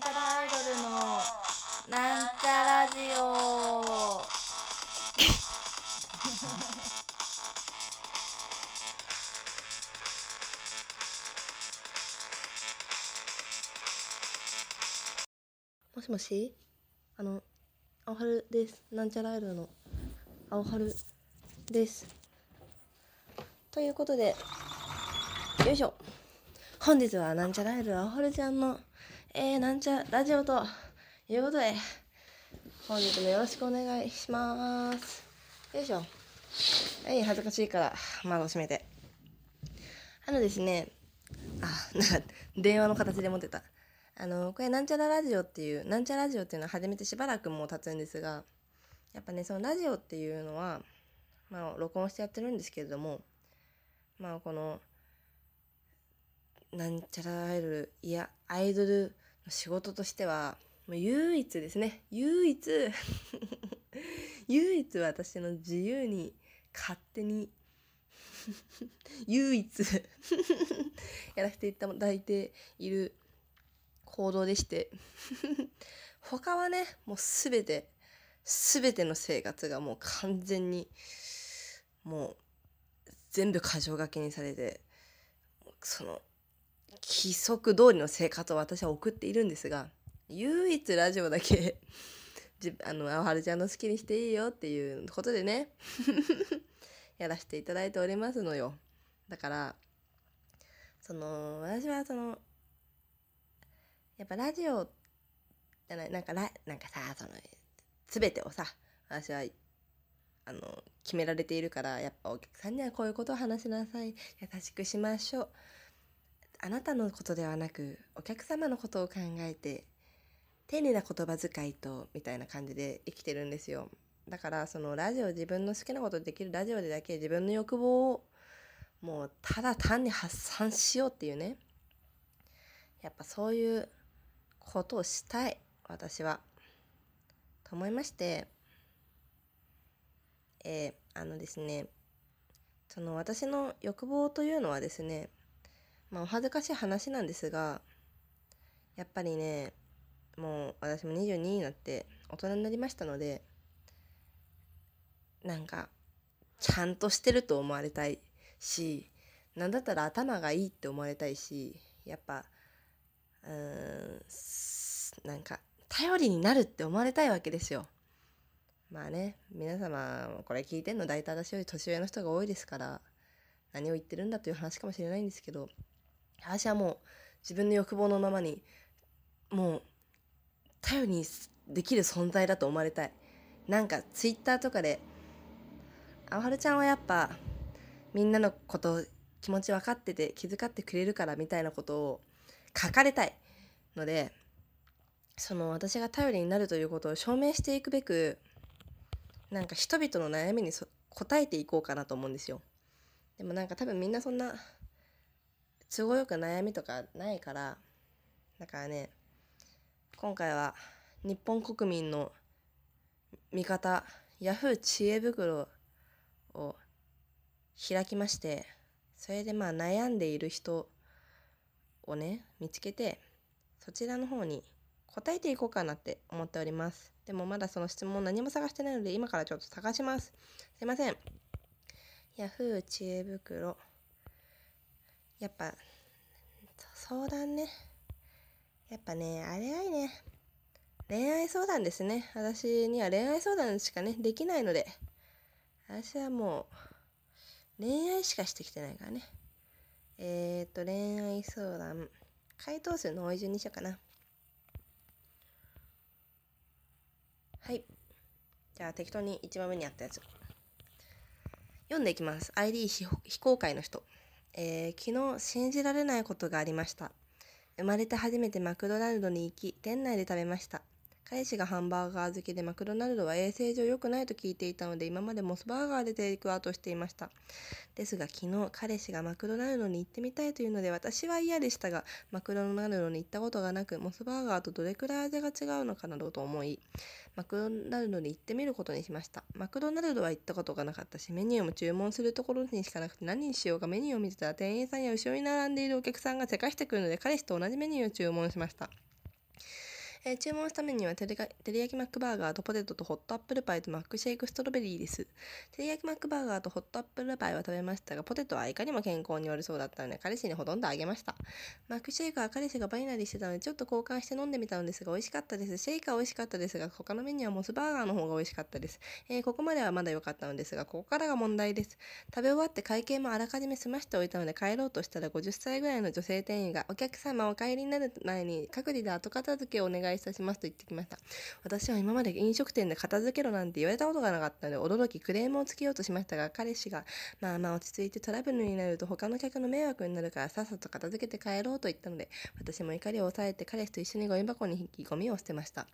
なんちゃらアイドルのなんちゃラジオ。もしもし？あの青春です。なんちゃらアイドルの青春です。ということでよいしょ。本日はなんちゃらアイドル青春ちゃんのえー、なんちゃラジオということで本日もよろしくお願いします。よいしょ。はい恥ずかしいから窓閉めて。あのですねあなんか電話の形で持ってた。あのこれなんちゃらラジオっていうなんちゃらラジオっていうのは始めてしばらくもう経つんですがやっぱねそのラジオっていうのはまあ録音してやってるんですけれどもまあこのなんちゃらアイドルいやアイドル仕事としてはもう唯一ですね。唯一 唯一私の自由に勝手に 唯一 やらせていただいている行動でして他はねもう全て全ての生活がもう完全にもう全部箇条書きにされてその規則通りの生活を私は送っているんですが唯一ラジオだけじあのあはるちゃんの好きにしていいよっていうことでね やらせていただいておりますのよ。だからその私はそのやっぱラジオじゃないなんかラなんかさその全てをさ私はあの決められているからやっぱお客さんにはこういうことを話しなさい優しくしましょう。あなたのことではなくお客様のことを考えて丁寧な言葉遣いとみたいな感じで生きてるんですよ。だからそのラジオ自分の好きなことできるラジオでだけ自分の欲望をもうただ単に発散しようっていうね。やっぱそういうことをしたい私は。と思いましてえー、あのですねその私の欲望というのはですねまあお恥ずかしい話なんですがやっぱりねもう私も22になって大人になりましたのでなんかちゃんとしてると思われたいしなんだったら頭がいいって思われたいしやっぱうーんなんか頼りになるって思われたいわけですよ。まあね皆様これ聞いてんの大体私より年上の人が多いですから何を言ってるんだという話かもしれないんですけど私はもう自分の欲望のままにもう頼りにできる存在だと思われたい。なんかツイッターとかであはるちゃんはやっぱみんなのこと気持ち分かってて気遣ってくれるからみたいなことを書かれたい。のでその私が頼りになるということを証明していくべくなんか人々の悩みに答えていこうかなと思うんですよ。でもなんか多分みんなそんな都合よく悩みとかないからだからね今回は日本国民の味方ヤフー知恵袋を開きましてそれでまあ悩んでいる人をね見つけてそちらの方に答えていこうかなって思っております。でもまだその質問何も探してないので今からちょっと探します。すいません。ヤフー知恵袋やっぱ相談ね。やっぱねあれがいいね。恋愛相談ですね。私には恋愛相談しかねできないので。私はもう恋愛しかしてきてないからね。えっ、と恋愛相談。回答数の多い順にしようかな。はい。じゃあ適当に1番目にあったやつ。読んでいきます。ID 非公開の人。えー、昨日信じられないことがありました。生まれて初めてマクドナルドに行き店内で食べました。彼氏がハンバーガー好きでマクドナルドは衛生上良くないと聞いていたので今までモスバーガーでテイクアウトしていました。ですが昨日彼氏がマクドナルドに行ってみたいというので私は嫌でしたがマクドナルドに行ったことがなくモスバーガーとどれくらい味が違うのかなどと思いマクドナルドに行ってみることにしました。マクドナルドは行ったことがなかったしメニューも注文するところにしかなくて何にしようかメニューを見てたら店員さんや後ろに並んでいるお客さんがせかしてくるので彼氏と同じメニューを注文しました。えー、注文したメニューはテリヤキマックバーガーとポテトとホットアップルパイとマックシェイクストロベリーです。テリヤキマックバーガーとホットアップルパイは食べましたが、ポテトはいかにも健康に悪そうだったので、彼氏にほとんどあげました。マックシェイクは彼氏がバニラにしてたので、ちょっと交換して飲んでみたのですが、美味しかったです。シェイクは美味しかったですが、他のメニューはモスバーガーの方が美味しかったです。えー、ここまではまだ良かったのですが、ここからが問題です。食べ終わって会計もあらかじめ済ましておいたので、帰ろうとしたら50歳ぐらいの女性店員が、お客様お帰りになる前に、各自で後片付けをお願いいたしますと言ってきました。私は今まで飲食店で片付けろなんて言われたことがなかったので、驚きクレームをつけようとしましたが、彼氏が、まあまあ落ち着いてトラブルになると他の客の迷惑になるからさっさと片付けて帰ろうと言ったので、私も怒りを抑えて彼氏と一緒にゴミ箱に引きゴミを捨てました。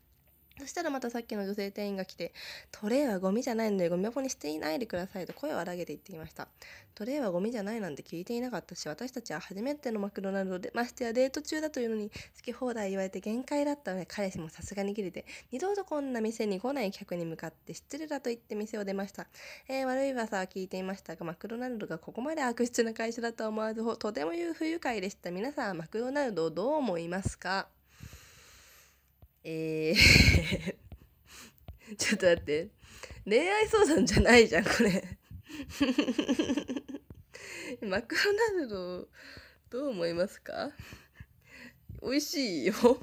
そしたらまたさっきの女性店員が来て、トレイはゴミじゃないのでゴミ箱にしていないでくださいと声を荒げて言ってきました。トレイはゴミじゃないなんて聞いていなかったし、私たちは初めてのマクドナルドで、ましてやデート中だというのに好き放題言われて限界だったので、彼氏もさすがに切れて、二度とこんな店に来ない客に向かって失礼だと言って店を出ました。えー、悪い噂は聞いていましたが、マクドナルドがここまで悪質な会社だとは思わず、とても不愉快でした。皆さん、マクドナルドをどう思いますか？えー ちょっと待って。恋愛相談じゃないじゃん、これ。マクドナルド、どう思いますか？美味しいよ。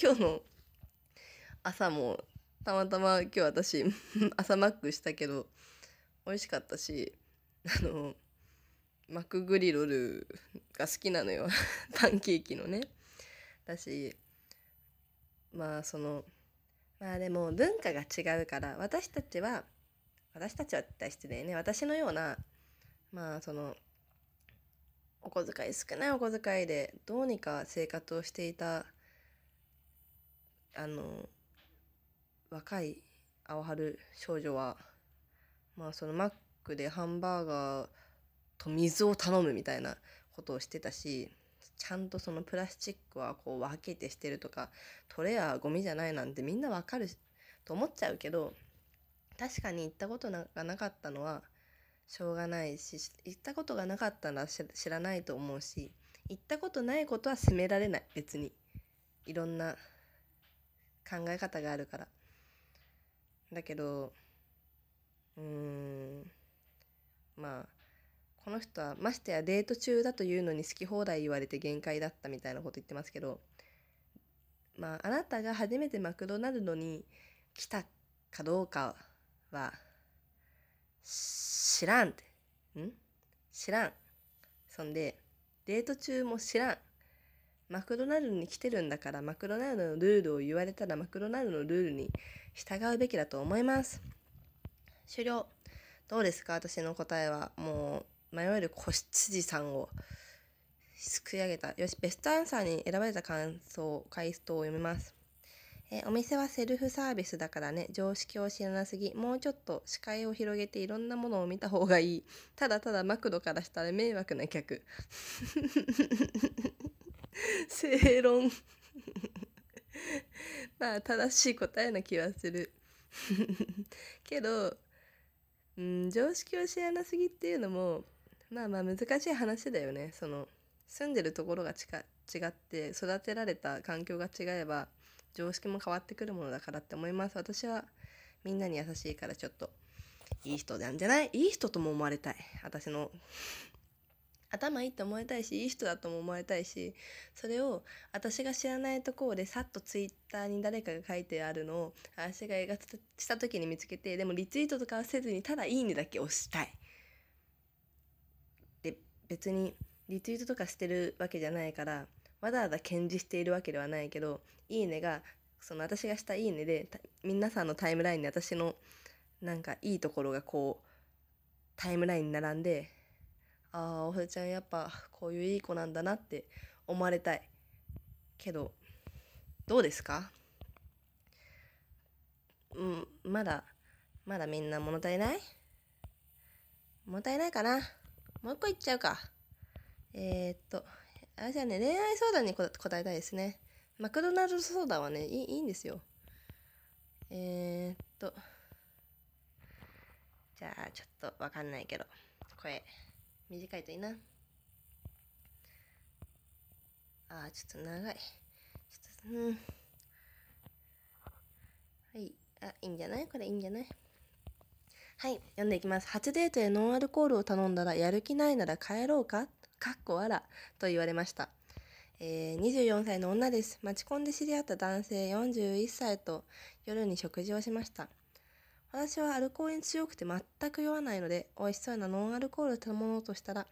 今日の朝も、たまたま今日私、朝マックしたけど、美味しかったし、あの、マックグリロルが好きなのよ。パンケーキのね。だし、まあその、まあでも文化が違うから私たちは私たちはって失礼ね。私のようなまあそのお小遣い少ないお小遣いでどうにか生活をしていたあの若い青春少女はまあそのマックでハンバーガーと水を頼むみたいなことをしてたしちゃんとそのプラスチックはこう分けてしてるとかトレはゴミじゃないなんてみんなわかると思っちゃうけど確かに行ったことがなかったのはしょうがないし行ったことがなかったら知らないと思うし行ったことないことは責められない。別に。いろんな考え方があるから。だけどうーんまあこの人はましてやデート中だというのに好き放題言われて限界だったみたいなこと言ってますけどまああなたが初めてマクドナルドに来たかどうかは知らんって。ん？知らん。そんでデート中も知らん。マクドナルドに来てるんだからマクドナルドのルールを言われたらマクドナルドのルールに従うべきだと思います。終了。どうですか？私の答えは。もうまあ、いわゆる子羊さんをすくい上げた。よし、ベストアンサーに選ばれた感想、回答を読みます。えお店はセルフサービスだからね、常識を知らなすぎ、もうちょっと視界を広げていろんなものを見た方がいい。ただただマクドからしたら迷惑な客。正論 まあ正しい答えな気はする けど、うん、常識を知らなすぎっていうのもまあまあ難しい話だよね。その住んでるところが違って育てられた環境が違えば常識も変わってくるものだからって思います。私はみんなに優しいからちょっといい人なんじゃない？いい人とも思われたい。私の頭いいと思いたいしいい人だとも思われたいしそれを私が知らないところでさっとツイッターに誰かが書いてあるのを私が映画した時に見つけてでもリツイートとかはせずにただいいねだけ押したい。別にリツイートとかしてるわけじゃないからわざわざ堅持しているわけではないけど「いいね」がその私がした「いいねで」皆さんのタイムラインに私のなんかいいところがこうタイムラインに並んでああおふちゃんやっぱこういういい子なんだなって思われたい。けどどうですか？うんまだまだみんな物足りない？物足りないかな？もう一個いっちゃうか。えー、っと、あれじゃあね、恋愛相談に答えたいですね。マクドナルド相談はね、いいいいんですよ。えー、っと、じゃあ、ちょっとわかんないけど、声、短いといいな。あー、ちょっと長い。ちょっとうんはいあいいんじゃない？これいいんじゃない？はい読んでいきます初デートでノンアルコールを頼んだらやる気ないなら帰ろうか？かっこあらと言われましたえー、24歳の女です。待ち込んで知り合った男性41歳と夜に食事をしました。私はアルコールに強くて全く酔わないので、美味しそうなノンアルコールを頼もうとしたら、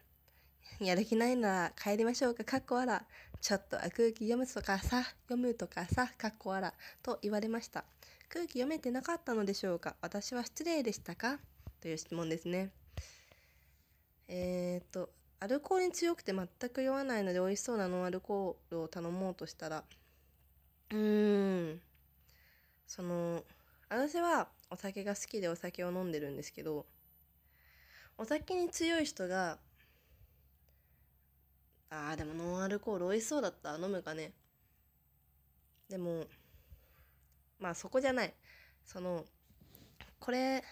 やる気ないなら帰りましょうか、かっこあら。ちょっと空気読むとかさ、読むとかさ、かっこあら。と言われました。空気読めてなかったのでしょうか？私は失礼でしたか？という質問ですね。えー、っと、アルコールに強くて全く酔わないので美味しそうなノンアルコールを頼もうとしたら、うーん、その、私はお酒が好きでお酒を飲んでるんですけどお酒に強い人があーでもノンアルコール美味しそうだった。飲むかね。でもまあそこじゃない。そのこれ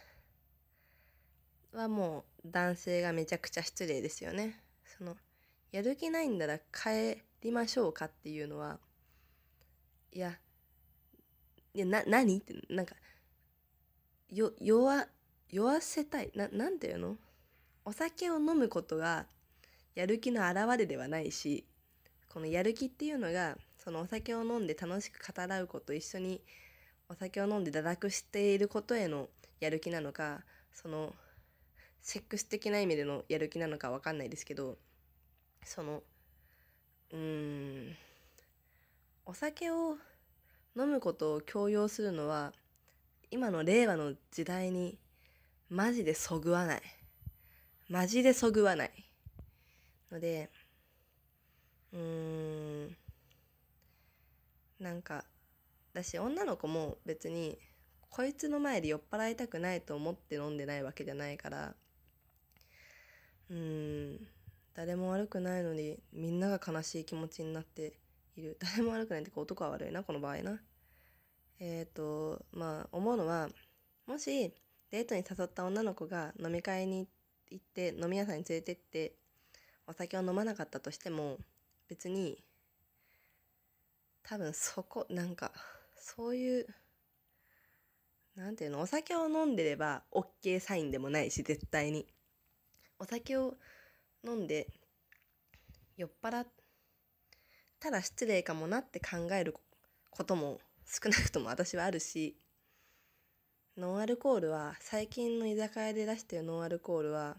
はもう男性がめちゃくちゃ失礼ですよね。そのやる気ないんだら帰りましょうかっていうのはいやいやな何？ってなんかよ弱弱せたい。ななんていうの？お酒を飲むことがやる気の表れではないしこのやる気っていうのがそのお酒を飲んで楽しく語らうこと一緒にお酒を飲んで堕落していることへのやる気なのかそのセックス的な意味でのやる気なのか分かんないですけどそのうんお酒を飲むことを強要するのは今の令和の時代にマジでそぐわない。マジでそぐわない。のでうーんなんか私女の子も別にこいつの前で酔っ払いたくないと思って飲んでないわけじゃないからうーん誰も悪くないのにみんなが悲しい気持ちになっている。誰も悪くないってか男は悪いなこの場合な。えっ、ー、とまあ思うのはもしデートに誘った女の子が飲み会に行って飲み屋さんに連れてってお酒を飲まなかったとしても別に多分そこなんかそういう何ていうのお酒を飲んでれば OK サインでもないし絶対に。お酒を飲んで酔っ払ったら失礼かもなって考えることも少なくとも私はあるしノンアルコールは最近の居酒屋で出してるノンアルコールは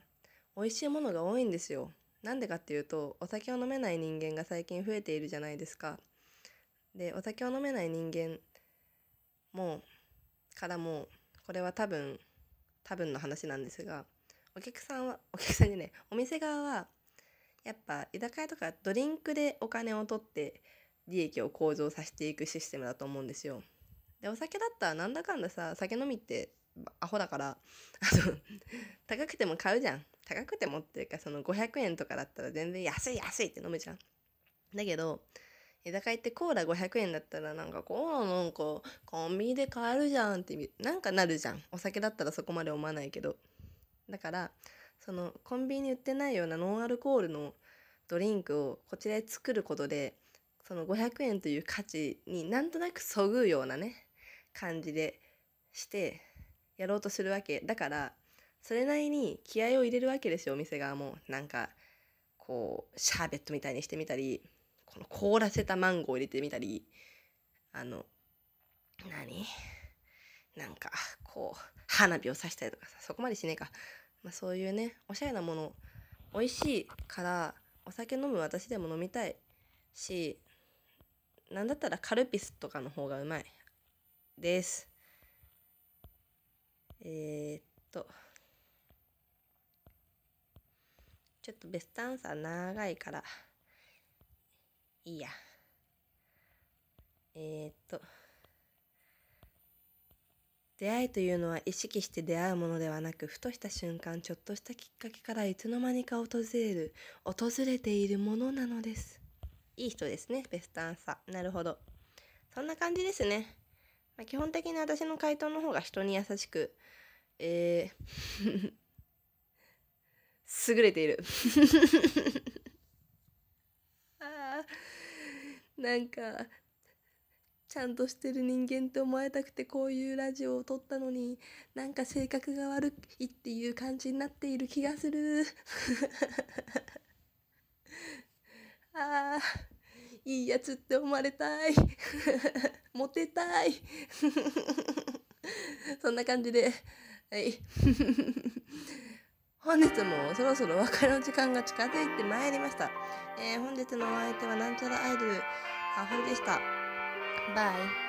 美味しいものが多いんですよ。なんでかっていうとお酒を飲めない人間が最近増えているじゃないですか。でお酒を飲めない人間もからもこれは多分多分の話なんですがお客さんはお客さんにねお店側はやっぱ居酒屋とかドリンクでお金を取って利益を向上させていくシステムだと思うんですよ。でお酒だったらなんだかんださ酒飲みってアホだからあの 高くても買うじゃん高くてもっていうかその500円とかだったら全然安い安いって飲むじゃんだけど居酒屋ってコーラ500円だったらなんかコーラなんかコンビニで買えるじゃんってなんかなるじゃん。お酒だったらそこまで思わないけど。だからそのコンビニに売ってないようなノンアルコールのドリンクをこちらで作ることでその500円という価値になんとなくそぐうようなね感じでしてやろうとするわけ。だからそれなりに気合を入れるわけですよお店側も。なんかこうシャーベットみたいにしてみたり。この凍らせたマンゴーを入れてみたりあの何？なんかこう花火をさしたりとかさそこまでしねえか、まあ、そういうねおしゃれなもの美味しいからお酒飲む私でも飲みたいしなんだったらカルピスとかの方がうまいです。えー、っとちょっとベストアンサー長いから。いいやえー、っと出会いというのは意識して出会うものではなくふとした瞬間ちょっとしたきっかけからいつの間にか訪れる訪れているものなのですいい人ですね、ベストアンサー。なるほど。そんな感じですね。まあ、基本的に私の回答の方が人に優しく、えー 優れている あなんかちゃんとしてる人間って思われたくてこういうラジオを撮ったのになんか性格が悪いっていう感じになっている気がする。あーいいやつって思われたい。モテたい。そんな感じではい。本日もそろそろお別れの時間が近づいてまいりました、えー、本日のお相手はなんちゃらアイドル。あほんでした。バイ